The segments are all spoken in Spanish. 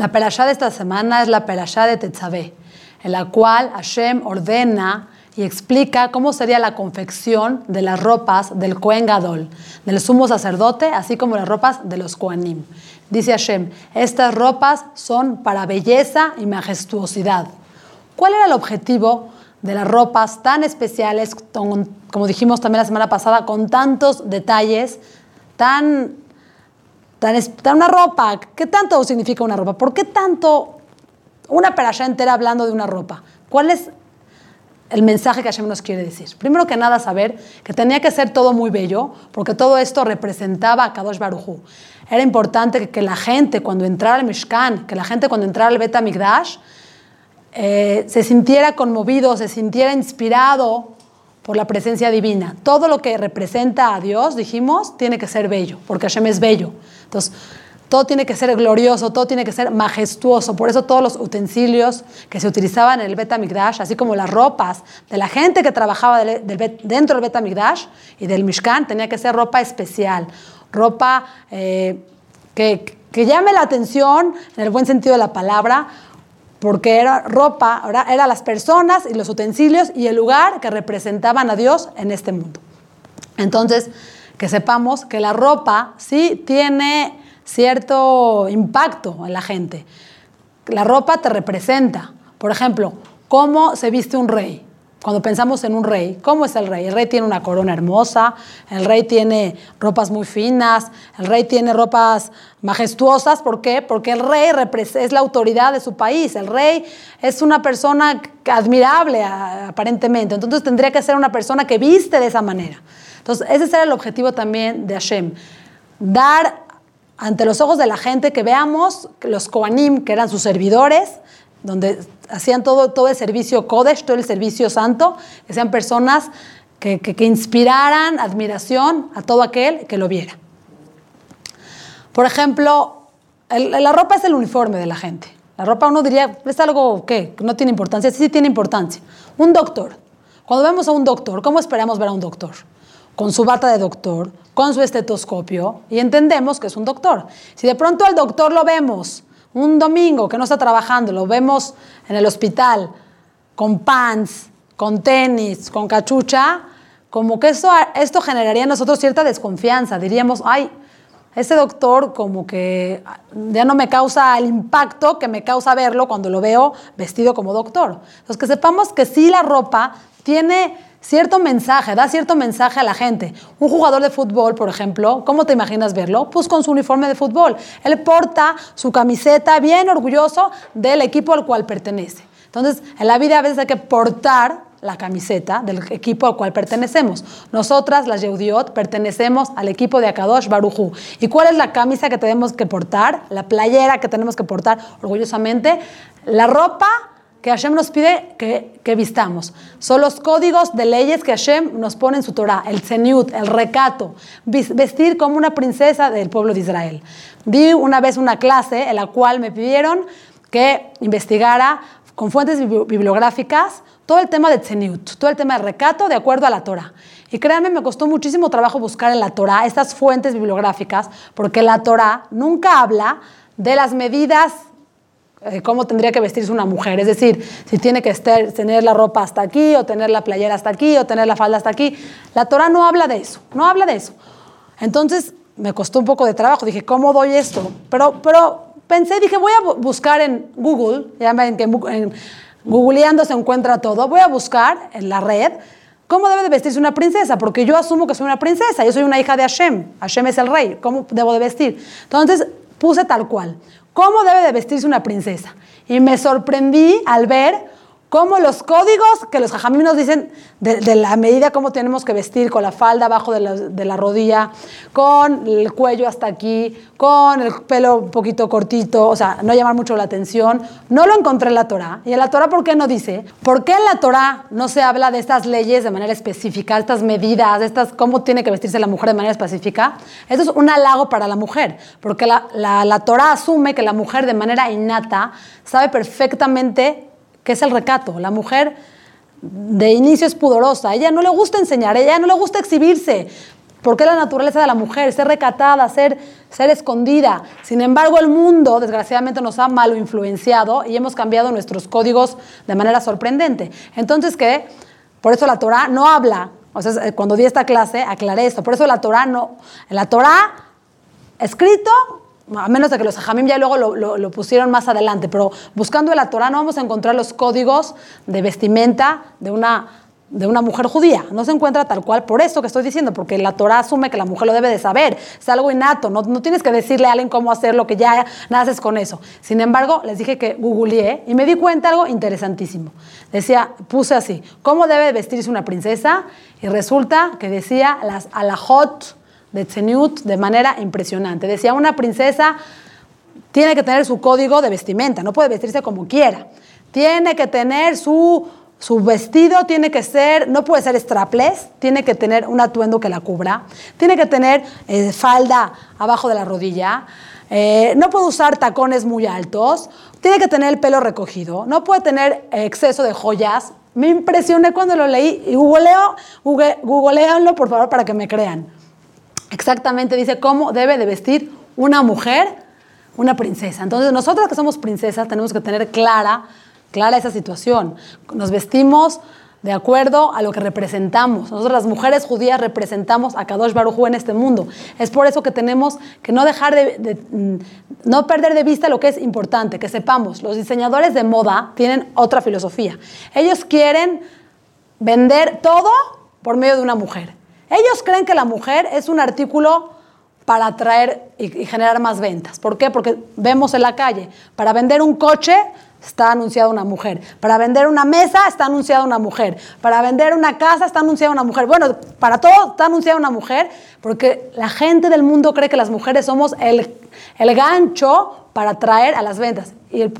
La perashá de esta semana es la perashá de Tetzabé, en la cual Hashem ordena y explica cómo sería la confección de las ropas del Kohen Gadol, del sumo sacerdote, así como las ropas de los Kohanim. Dice Hashem, estas ropas son para belleza y majestuosidad. ¿Cuál era el objetivo de las ropas tan especiales, como dijimos también la semana pasada, con tantos detalles, tan, tan, una ropa? ¿Qué tanto significa una ropa? ¿Por qué tanto una perashá entera hablando de una ropa? ¿Cuál es el mensaje que Hashem nos quiere decir. Primero que nada, saber que tenía que ser todo muy bello, porque todo esto representaba a Kadosh Baruchu. Era importante que, la gente, cuando entrara al Mishkan, que la gente, cuando entrara al Bet Migdash, eh, se sintiera conmovido, se sintiera inspirado por la presencia divina. Todo lo que representa a Dios, dijimos, tiene que ser bello, porque Hashem es bello. Entonces, todo tiene que ser glorioso, todo tiene que ser majestuoso. Por eso todos los utensilios que se utilizaban en el Bet así como las ropas de la gente que trabajaba dentro del Bet y del Mishkan, tenía que ser ropa especial, ropa eh, que, llame la atención en el buen sentido de la palabra, porque era ropa, era, era las personas y los utensilios y el lugar que representaban a Dios en este mundo. Entonces, que sepamos que la ropa sí tiene cierto impacto en la gente. La ropa te representa. Por ejemplo, ¿cómo se viste un rey? Cuando pensamos en un rey, ¿cómo es el rey? El rey tiene una corona hermosa, el rey tiene ropas muy finas, el rey tiene ropas majestuosas. ¿Por qué? Porque el rey es la autoridad de su país, el rey es una persona admirable aparentemente, entonces tendría que ser una persona que viste de esa manera. Entonces, ese era el objetivo también de Hashem, dar ante los ojos de la gente, que veamos los Koanim, que eran sus servidores, donde hacían todo, todo el servicio Kodesh, todo el servicio santo, que sean personas que, que, inspiraran admiración a todo aquel que lo viera. Por ejemplo, la ropa es el uniforme de la gente. La ropa uno diría, es algo que no tiene importancia, sí, sí tiene importancia. Un doctor. Cuando vemos a un doctor, ¿cómo esperamos ver a un doctor? con su bata de doctor, con su estetoscopio y entendemos que es un doctor. Si de pronto al doctor lo vemos un domingo que no está trabajando, lo vemos en el hospital con pants, con tenis, con cachucha, como que esto generaría en nosotros cierta desconfianza. Diríamos, ay, ese doctor como que ya no me causa el impacto que me causa verlo cuando lo veo vestido como doctor. Entonces, que sepamos que sí la ropa tiene cierto mensaje, da cierto mensaje a la gente. Un jugador de fútbol, por ejemplo, ¿cómo te imaginas verlo? Pues con su uniforme de fútbol. Él porta su camiseta bien orgulloso del equipo al cual pertenece. Entonces, en la vida a veces hay que portar la camiseta del equipo al cual pertenecemos. Nosotras, las Yehudiot, pertenecemos al equipo de Akadosh Barujú. ¿Y cuál es la camisa que tenemos que portar? La playera que tenemos que portar orgullosamente. La ropa que Hashem nos pide que, vistamos. Son los códigos de leyes que Hashem nos pone en su Torah, el zeniut, el recato, vestir como una princesa del pueblo de Israel. Di una vez una clase en la cual me pidieron que investigara con fuentes bibliográficas todo el tema de zeniut, todo el tema del recato de acuerdo a la Torah. Y créanme, me costó muchísimo trabajo buscar en la Torah estas fuentes bibliográficas, porque la Torah nunca habla de las medidas cómo tendría que vestirse una mujer. Es decir, si tiene que tener la ropa hasta aquí, o tener la playera hasta aquí, o tener la falda hasta aquí. La Torah no habla de eso, no habla de eso. Entonces me costó un poco de trabajo. Dije, ¿cómo doy esto? Pero, pero pensé, dije, voy a buscar en Google, ya ven que en googleando se encuentra todo, voy a buscar en la red cómo debe de vestirse una princesa, porque yo asumo que soy una princesa, yo soy una hija de Hashem, Hashem es el rey, ¿cómo debo de vestir? Entonces puse tal cual, cómo debe de vestirse una princesa. Y me sorprendí al ver cómo los códigos que los jajamim nos dicen de, la medida cómo tenemos que vestir, con la falda abajo de la, rodilla, con el cuello hasta aquí, con el pelo un poquito cortito, o sea, no llamar mucho la atención, no lo encontré en la Torah. ¿Y en la Torah por qué no dice? ¿Por qué en la Torah no se habla de estas leyes de manera específica, estas medidas, estas cómo tiene que vestirse la mujer de manera específica? Eso es un halago para la mujer, porque la, la, la Torah asume que la mujer de manera innata sabe perfectamente que es el recato. La mujer de inicio es pudorosa, ella no le gusta enseñar, ella no le gusta exhibirse. ¿Por qué la naturaleza de la mujer? Ser recatada, ser, ser escondida. Sin embargo, el mundo, desgraciadamente, nos ha malo influenciado y hemos cambiado nuestros códigos de manera sorprendente. Entonces, ¿qué? Por eso la Torah no habla. O sea, cuando di esta clase, aclaré esto. Por eso la Torah no. La Torah, escrito, a menos de que los hajamim ya luego lo, lo, pusieron más adelante, pero buscando la Torah no vamos a encontrar los códigos de vestimenta de una de una mujer judía. No se encuentra tal cual por eso que estoy diciendo, porque la Torah asume que la mujer lo debe de saber. Es algo innato, no, no tienes que decirle a alguien cómo hacer lo que ya naces con eso. Sin embargo, les dije que googleé y me di cuenta algo interesantísimo. Decía, puse así, ¿cómo debe vestirse una princesa? Y resulta que decía las alajot de Tzeniut de manera impresionante. Decía, una princesa tiene que tener su código de vestimenta, no puede vestirse como quiera. Tiene que tener su su vestido tiene que ser, no puede ser strapless, tiene que tener un atuendo que la cubra, tiene que tener eh, falda abajo de la rodilla, eh, no puede usar tacones muy altos, tiene que tener el pelo recogido, no puede tener exceso de joyas. Me impresioné cuando lo leí y googleo, googleanlo por favor para que me crean. Exactamente dice cómo debe de vestir una mujer, una princesa. Entonces nosotros que somos princesas tenemos que tener clara clara esa situación. Nos vestimos de acuerdo a lo que representamos. Nosotros las mujeres judías representamos a Kadosh Baruj en este mundo. Es por eso que tenemos que no dejar de, mm, no perder de vista lo que es importante, que sepamos, los diseñadores de moda tienen otra filosofía. Ellos quieren vender todo por medio de una mujer. Ellos creen que la mujer es un artículo para atraer y generar más ventas. ¿Por qué? Porque vemos en la calle, para vender un coche está anunciada una mujer. Para vender una mesa está anunciada una mujer. Para vender una casa está anunciada una mujer. Bueno, para todo está anunciada una mujer porque la gente del mundo cree que las mujeres somos el, el gancho para atraer a las ventas. Y, el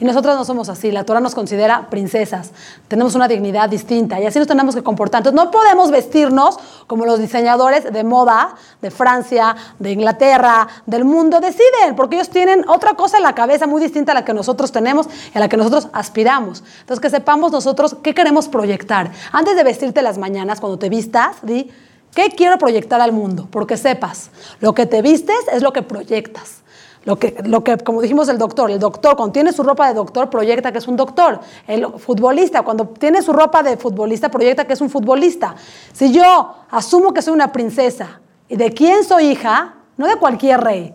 no somos así. La Torah nos considera princesas. Tenemos una dignidad distinta y así nos tenemos que comportar. Entonces, no podemos vestirnos como los diseñadores de moda de Francia, de Inglaterra, del mundo deciden, porque ellos tienen otra cosa en la cabeza muy distinta a la que nosotros tenemos y a la que nosotros aspiramos. Entonces, que sepamos nosotros qué queremos proyectar. Antes de vestirte las mañanas, cuando te vistas, di, ¿qué quiero proyectar al mundo? Porque sepas, lo que te vistes es lo que proyectas. Lo que, lo que, como dijimos el doctor, el doctor cuando tiene su ropa de doctor proyecta que es un doctor. El futbolista cuando tiene su ropa de futbolista proyecta que es un futbolista. Si yo asumo que soy una princesa y de quién soy hija, no de cualquier rey,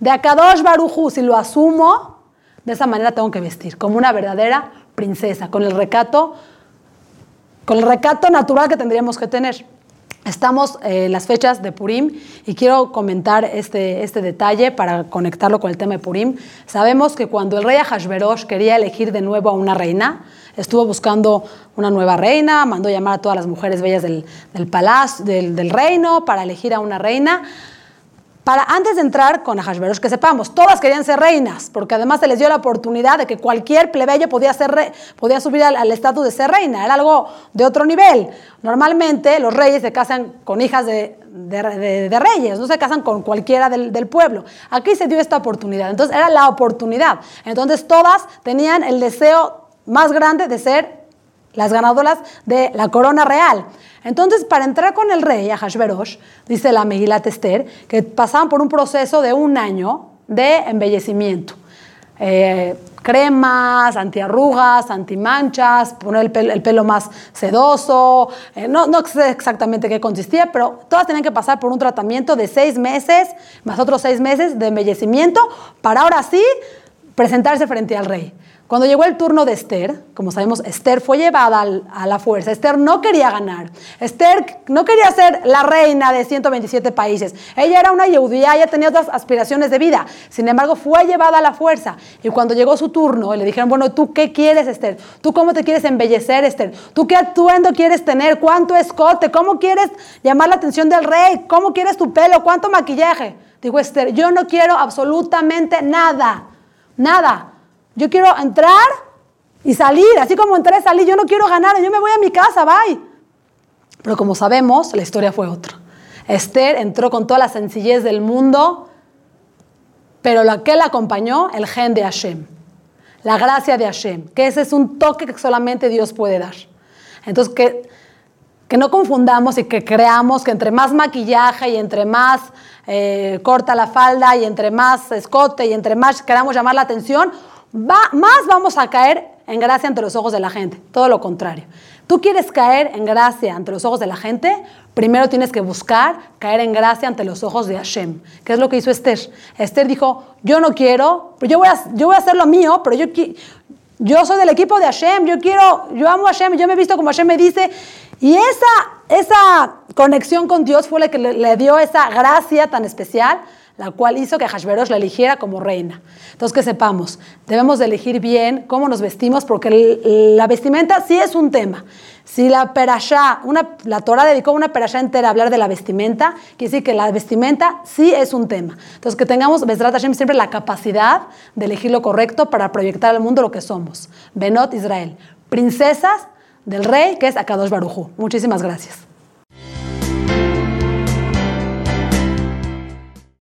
de Akadosh Baruchu, si lo asumo, de esa manera tengo que vestir, como una verdadera princesa, con el recato, con el recato natural que tendríamos que tener. Estamos en eh, las fechas de Purim y quiero comentar este, este detalle para conectarlo con el tema de Purim. Sabemos que cuando el rey Ahashverosh quería elegir de nuevo a una reina, estuvo buscando una nueva reina, mandó llamar a todas las mujeres bellas del, del palacio, del, del reino para elegir a una reina. Para antes de entrar con Ahashverosh, que sepamos, todas querían ser reinas, porque además se les dio la oportunidad de que cualquier plebeyo podía, ser podía subir al estatus de ser reina, era algo de otro nivel. Normalmente los reyes se casan con hijas de, de, reyes, no se casan con cualquiera del, del, pueblo. Aquí se dio esta oportunidad, entonces era la oportunidad. Entonces todas tenían el deseo más grande de ser las ganadoras de la corona real. Entonces, para entrar con el rey, a Hashverosh, dice la Megilat Esther, que pasaban por un proceso de un año de embellecimiento. Eh, cremas, antiarrugas, antimanchas, poner el pelo, más sedoso, eh, no, no sé exactamente qué consistía, pero todas tenían que pasar por un tratamiento de seis meses, más otros seis meses de embellecimiento, para ahora sí presentarse frente al rey. Cuando llegó el turno de Esther, como sabemos, Esther fue llevada a la fuerza. Esther no quería ganar. Esther no quería ser la reina de 127 países. Ella era una judía, ella tenía otras aspiraciones de vida. Sin embargo, fue llevada a la fuerza. Y cuando llegó su turno, le dijeron, bueno, ¿tú qué quieres, Esther? ¿Tú cómo te quieres embellecer, Esther? ¿Tú qué atuendo quieres tener? ¿Cuánto escote? ¿Cómo quieres llamar la atención del rey? ¿Cómo quieres tu pelo? ¿Cuánto maquillaje? Dijo Esther, yo no quiero absolutamente nada. Nada. Yo quiero entrar y salir, así como entré salí, yo no quiero ganar, yo me voy a mi casa, bye. Pero como sabemos, la historia fue otra. Esther entró con toda la sencillez del mundo, pero lo que la acompañó, el gen de Hashem, la gracia de Hashem, que ese es un toque que solamente Dios puede dar. Entonces, que, que no confundamos y que creamos que entre más maquillaje y entre más eh, corta la falda y entre más escote y entre más queramos llamar la atención, va, más vamos a caer en gracia ante los ojos de la gente. Todo lo contrario. Tú quieres caer en gracia ante los ojos de la gente, primero tienes que buscar caer en gracia ante los ojos de Hashem. ¿Qué es lo que hizo Esther? Esther dijo, yo no quiero, yo voy a, yo voy a hacer lo mío, pero yo, yo soy del equipo de Hashem, yo quiero, yo amo Hashem, yo me he visto como Hashem me dice. Y esa, esa conexión con Dios fue la que le dio esa gracia tan especial la cual hizo que Hashverosh la eligiera como reina. Entonces, que sepamos, debemos de elegir bien cómo nos vestimos, porque la vestimenta sí es un tema. Si la perashá, una, la Torah dedicó una perashá entera a hablar de la vestimenta, quiere decir que la vestimenta sí es un tema. Entonces, que tengamos, Besrat Hashem, siempre la capacidad de elegir lo correcto para proyectar al mundo lo que somos. Benot Israel, princesas del rey que es Akadosh Barujú. Muchísimas gracias.